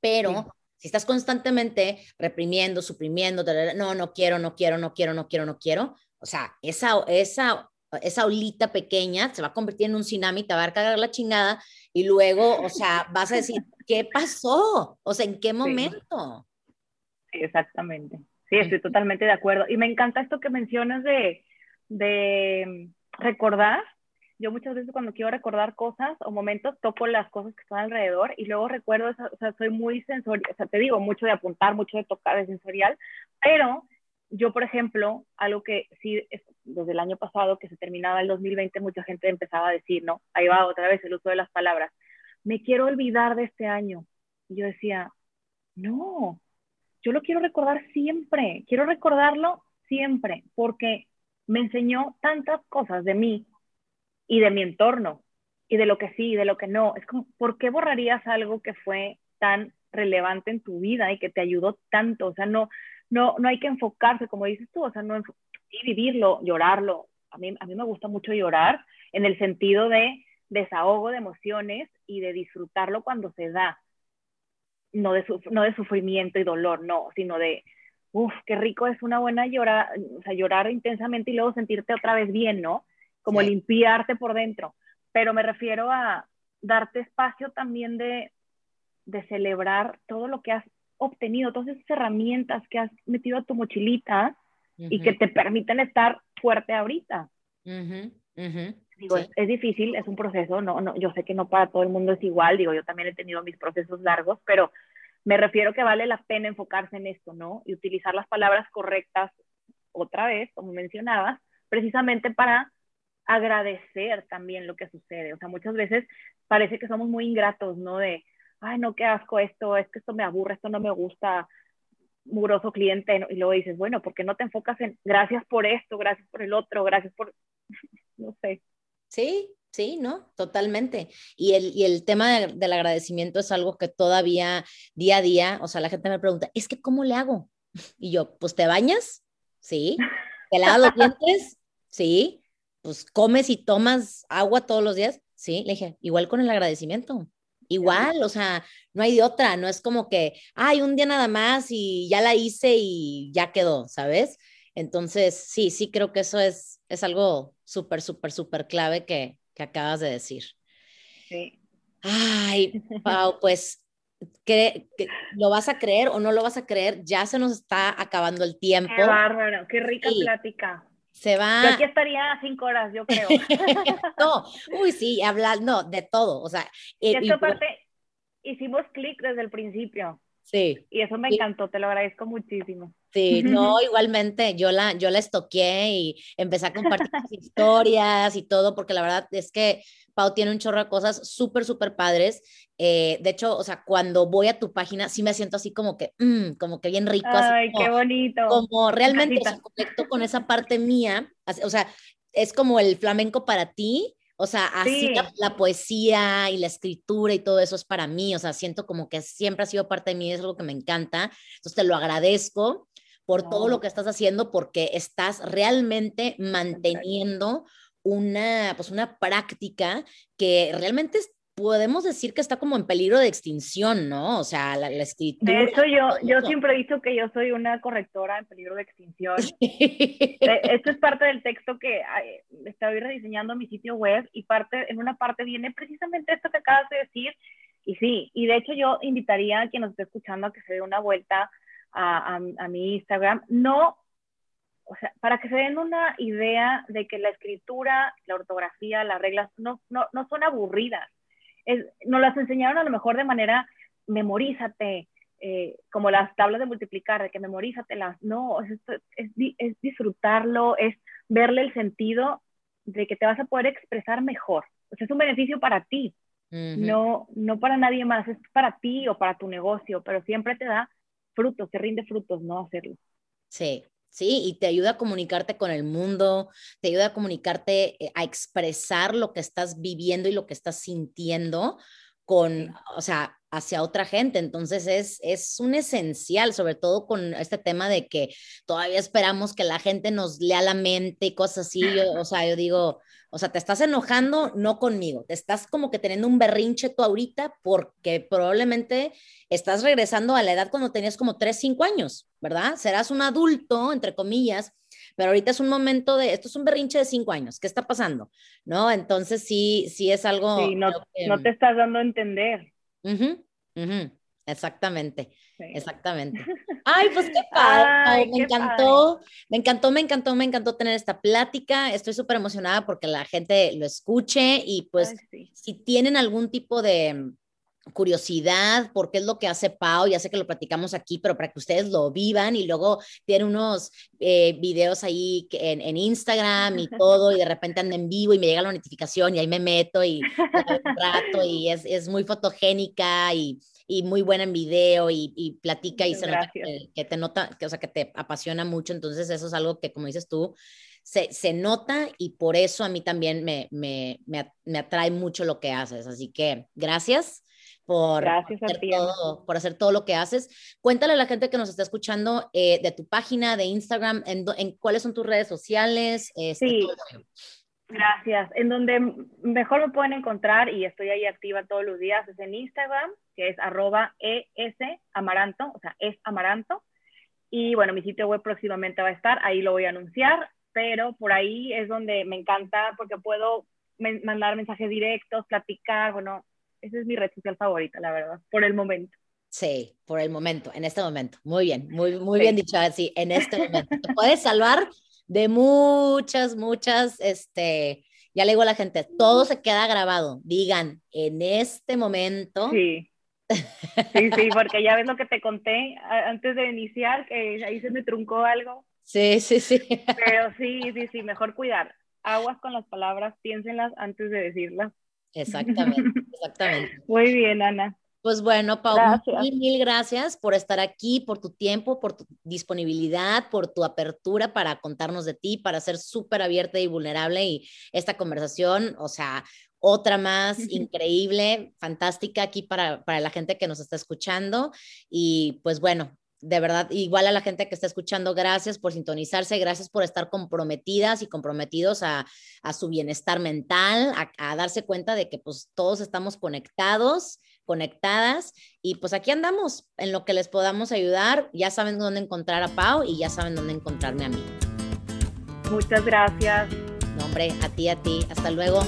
pero si estás constantemente reprimiendo, suprimiendo, no, no quiero, no quiero, no quiero, no quiero, no quiero, o sea, esa, esa, esa olita pequeña se va a convertir en un tsunami, te va a cargar la chingada y luego, o sea, vas a decir, ¿qué pasó? O sea, ¿en qué momento? Sí, exactamente. Sí, estoy totalmente de acuerdo. Y me encanta esto que mencionas de, de recordar. Yo muchas veces cuando quiero recordar cosas o momentos, toco las cosas que están alrededor y luego recuerdo, o sea, soy muy sensorial, o sea, te digo, mucho de apuntar, mucho de tocar, de sensorial, pero yo, por ejemplo, algo que sí, desde el año pasado, que se terminaba el 2020, mucha gente empezaba a decir, ¿no? Ahí va otra vez el uso de las palabras. Me quiero olvidar de este año. Y yo decía, no, yo lo quiero recordar siempre, quiero recordarlo siempre, porque me enseñó tantas cosas de mí y de mi entorno, y de lo que sí y de lo que no. Es como, ¿por qué borrarías algo que fue tan relevante en tu vida y que te ayudó tanto? O sea, no, no, no hay que enfocarse, como dices tú, o sea, no y vivirlo, llorarlo. A mí, a mí me gusta mucho llorar en el sentido de desahogo de emociones y de disfrutarlo cuando se da no de, no de sufrimiento y dolor, no, sino de, uff, qué rico es una buena llorar, o sea, llorar intensamente y luego sentirte otra vez bien, ¿no? Como limpiarte por dentro. pero me refiero a darte espacio también de, de celebrar todo lo que has obtenido, todas esas herramientas que has metido a tu mochilita y que te permiten estar fuerte ahorita. Digo, es, difícil, es un proceso, no, no, yo sé que no para todo el mundo es igual, digo, yo también he tenido mis procesos largos, pero me refiero que vale la pena enfocarse en esto, ¿no? Y utilizar las palabras correctas otra vez, como mencionabas, precisamente para agradecer también lo que sucede. O sea, muchas veces parece que somos muy ingratos, ¿no? De, ay, no, qué asco esto, es que esto me aburre, esto no me gusta, muroso cliente, y luego dices, bueno, ¿por qué no te enfocas en gracias por esto, gracias por el otro, gracias por, *laughs* no sé. Sí, sí, ¿no? Totalmente. Y el, y el tema del agradecimiento es algo que todavía día a día, o sea, la gente me pregunta, es que ¿cómo le hago? Y yo, pues te bañas, sí, te lavas los dientes, sí, pues comes y tomas agua todos los días, sí, le dije, igual con el agradecimiento. Igual, o sea, no hay de otra, no es como que, ay, un día nada más y ya la hice y ya quedó, ¿sabes? Entonces, sí, sí creo que eso es, es algo súper, súper, súper clave que, que acabas de decir. Sí. Ay, *laughs* Pau, pues, ¿qué, lo vas a creer o no lo vas a creer? Ya se nos está acabando el tiempo. Qué bárbaro, qué rica plática. Se va. Yo aquí estaría cinco horas, yo creo. *laughs* no, uy, sí, hablar, no, de todo. O sea, y esta parte hicimos clic desde el principio. Sí. Y eso me encantó, te lo agradezco muchísimo. Sí, no, igualmente, yo la, yo la estoqué y empecé a compartir *laughs* historias y todo, porque la verdad es que Pau tiene un chorro de cosas súper, súper padres. Eh, de hecho, o sea, cuando voy a tu página, sí me siento así como que, mm, como que bien rico. Ay, qué bonito. Como realmente, o conecto con esa parte mía, o sea, es como el flamenco para ti, o sea, así la, poesía y la escritura y todo eso es para mí, o sea, siento como que siempre ha sido parte de mí, es algo que me encanta, entonces te lo agradezco por todo lo que estás haciendo porque estás realmente manteniendo una, pues una práctica que realmente podemos decir que está como en peligro de extinción, ¿no? O sea, la, escritura. De hecho, yo, yo siempre he dicho que yo soy una correctora en peligro de extinción. *laughs* Esto es parte del texto que estoy rediseñando mi sitio web y parte, en una parte viene precisamente esto que acabas de decir. Y sí, y de hecho yo invitaría a quien nos esté escuchando a que se dé una vuelta a, a, mi Instagram, no, o sea, para que se den una idea de que la escritura, la ortografía, las reglas no, no, no son aburridas. Es, nos las enseñaron a lo mejor de manera, memorízate, eh, como las tablas de multiplicar, de que memorízatelas. No, es, es, es, disfrutarlo, es verle el sentido de que te vas a poder expresar mejor. O sea, es un beneficio para ti, no, no para nadie más, es para ti o para tu negocio, pero siempre te da frutos, te rinde frutos, ¿no? Hacerlo. Sí, sí, y te ayuda a comunicarte con el mundo, te ayuda a comunicarte, eh, a expresar lo que estás viviendo y lo que estás sintiendo con, o sea, hacia otra gente. Entonces es, es un esencial, sobre todo con este tema de que todavía esperamos que la gente nos lea la mente y cosas así. o sea, yo digo, o sea, te estás enojando no conmigo, te estás como que teniendo un berrinche tú ahorita porque probablemente estás regresando a la edad cuando tenías como 3, 5 años, ¿verdad? Serás un adulto, entre comillas, pero ahorita es un momento de, esto es un berrinche de cinco años, ¿qué está pasando? ¿No? Entonces sí, sí es algo... Sí, no, no te estás dando a entender. Exactamente, exactamente. Ay, pues qué *laughs* padre, me encantó, me encantó, me encantó, me encantó tener esta plática. Estoy súper emocionada porque la gente lo escuche y pues si tienen algún tipo de, curiosidad por qué es lo que hace Pau, ya sé que lo platicamos aquí, pero para que ustedes lo vivan y luego tienen unos eh, videos ahí en, en, Instagram y *laughs* todo y de repente anda en vivo y me llega la notificación y ahí me meto y un rato y es, es muy fotogénica y, y, muy buena en video y, y platica y se nota que, te nota, que, o sea, que te apasiona mucho, entonces eso es algo que como dices tú, se, se, nota y por eso a mí también me, me, me, me, atrae mucho lo que haces. Así que gracias por, Gracias hacer todo, por hacer todo lo que haces. Cuéntale a la gente que nos está escuchando eh, de tu página, de Instagram, en, en, cuáles son tus redes sociales. Este, sí, gracias. En donde mejor me pueden encontrar y estoy ahí activa todos los días es en Instagram, que es arroba es amaranto, o sea, es amaranto. Y bueno, mi sitio web próximamente va a estar, ahí lo voy a anunciar, pero por ahí es donde me encanta porque puedo mandar mensajes directos, platicar, bueno, esa es mi red social favorita, la verdad, por el momento. Sí, por el momento, en este momento. Muy bien, muy, muy bien dicho así, en este momento. Te puedes salvar de muchas, muchas, este, ya le digo a la gente, todo se queda grabado. Digan, en este momento. Sí. Sí, sí, porque ya ves lo que te conté antes de iniciar, que ahí se me truncó algo. Sí, sí, sí. Pero sí, sí, sí, mejor cuidar. Aguas con las palabras, piénsenlas antes de decirlas. Exactamente, *laughs* exactamente. Muy bien, Ana. Pues bueno, Pau, mil, mil gracias por estar aquí, por tu tiempo, por tu disponibilidad, por tu apertura para contarnos de ti, para ser súper abierta y vulnerable. Y esta conversación, o sea, otra más *laughs* increíble, fantástica aquí para, para la gente que nos está escuchando. Y pues bueno, de verdad, igual a la gente que está escuchando, gracias por sintonizarse, gracias por estar comprometidas y comprometidos a, a su bienestar mental, a, a, darse cuenta de que pues todos estamos conectados conectadas y pues aquí andamos en lo que les podamos ayudar. Ya saben dónde encontrar a Pau y ya saben dónde encontrarme a mí. Muchas gracias. No, hombre, a ti, a ti. Hasta luego.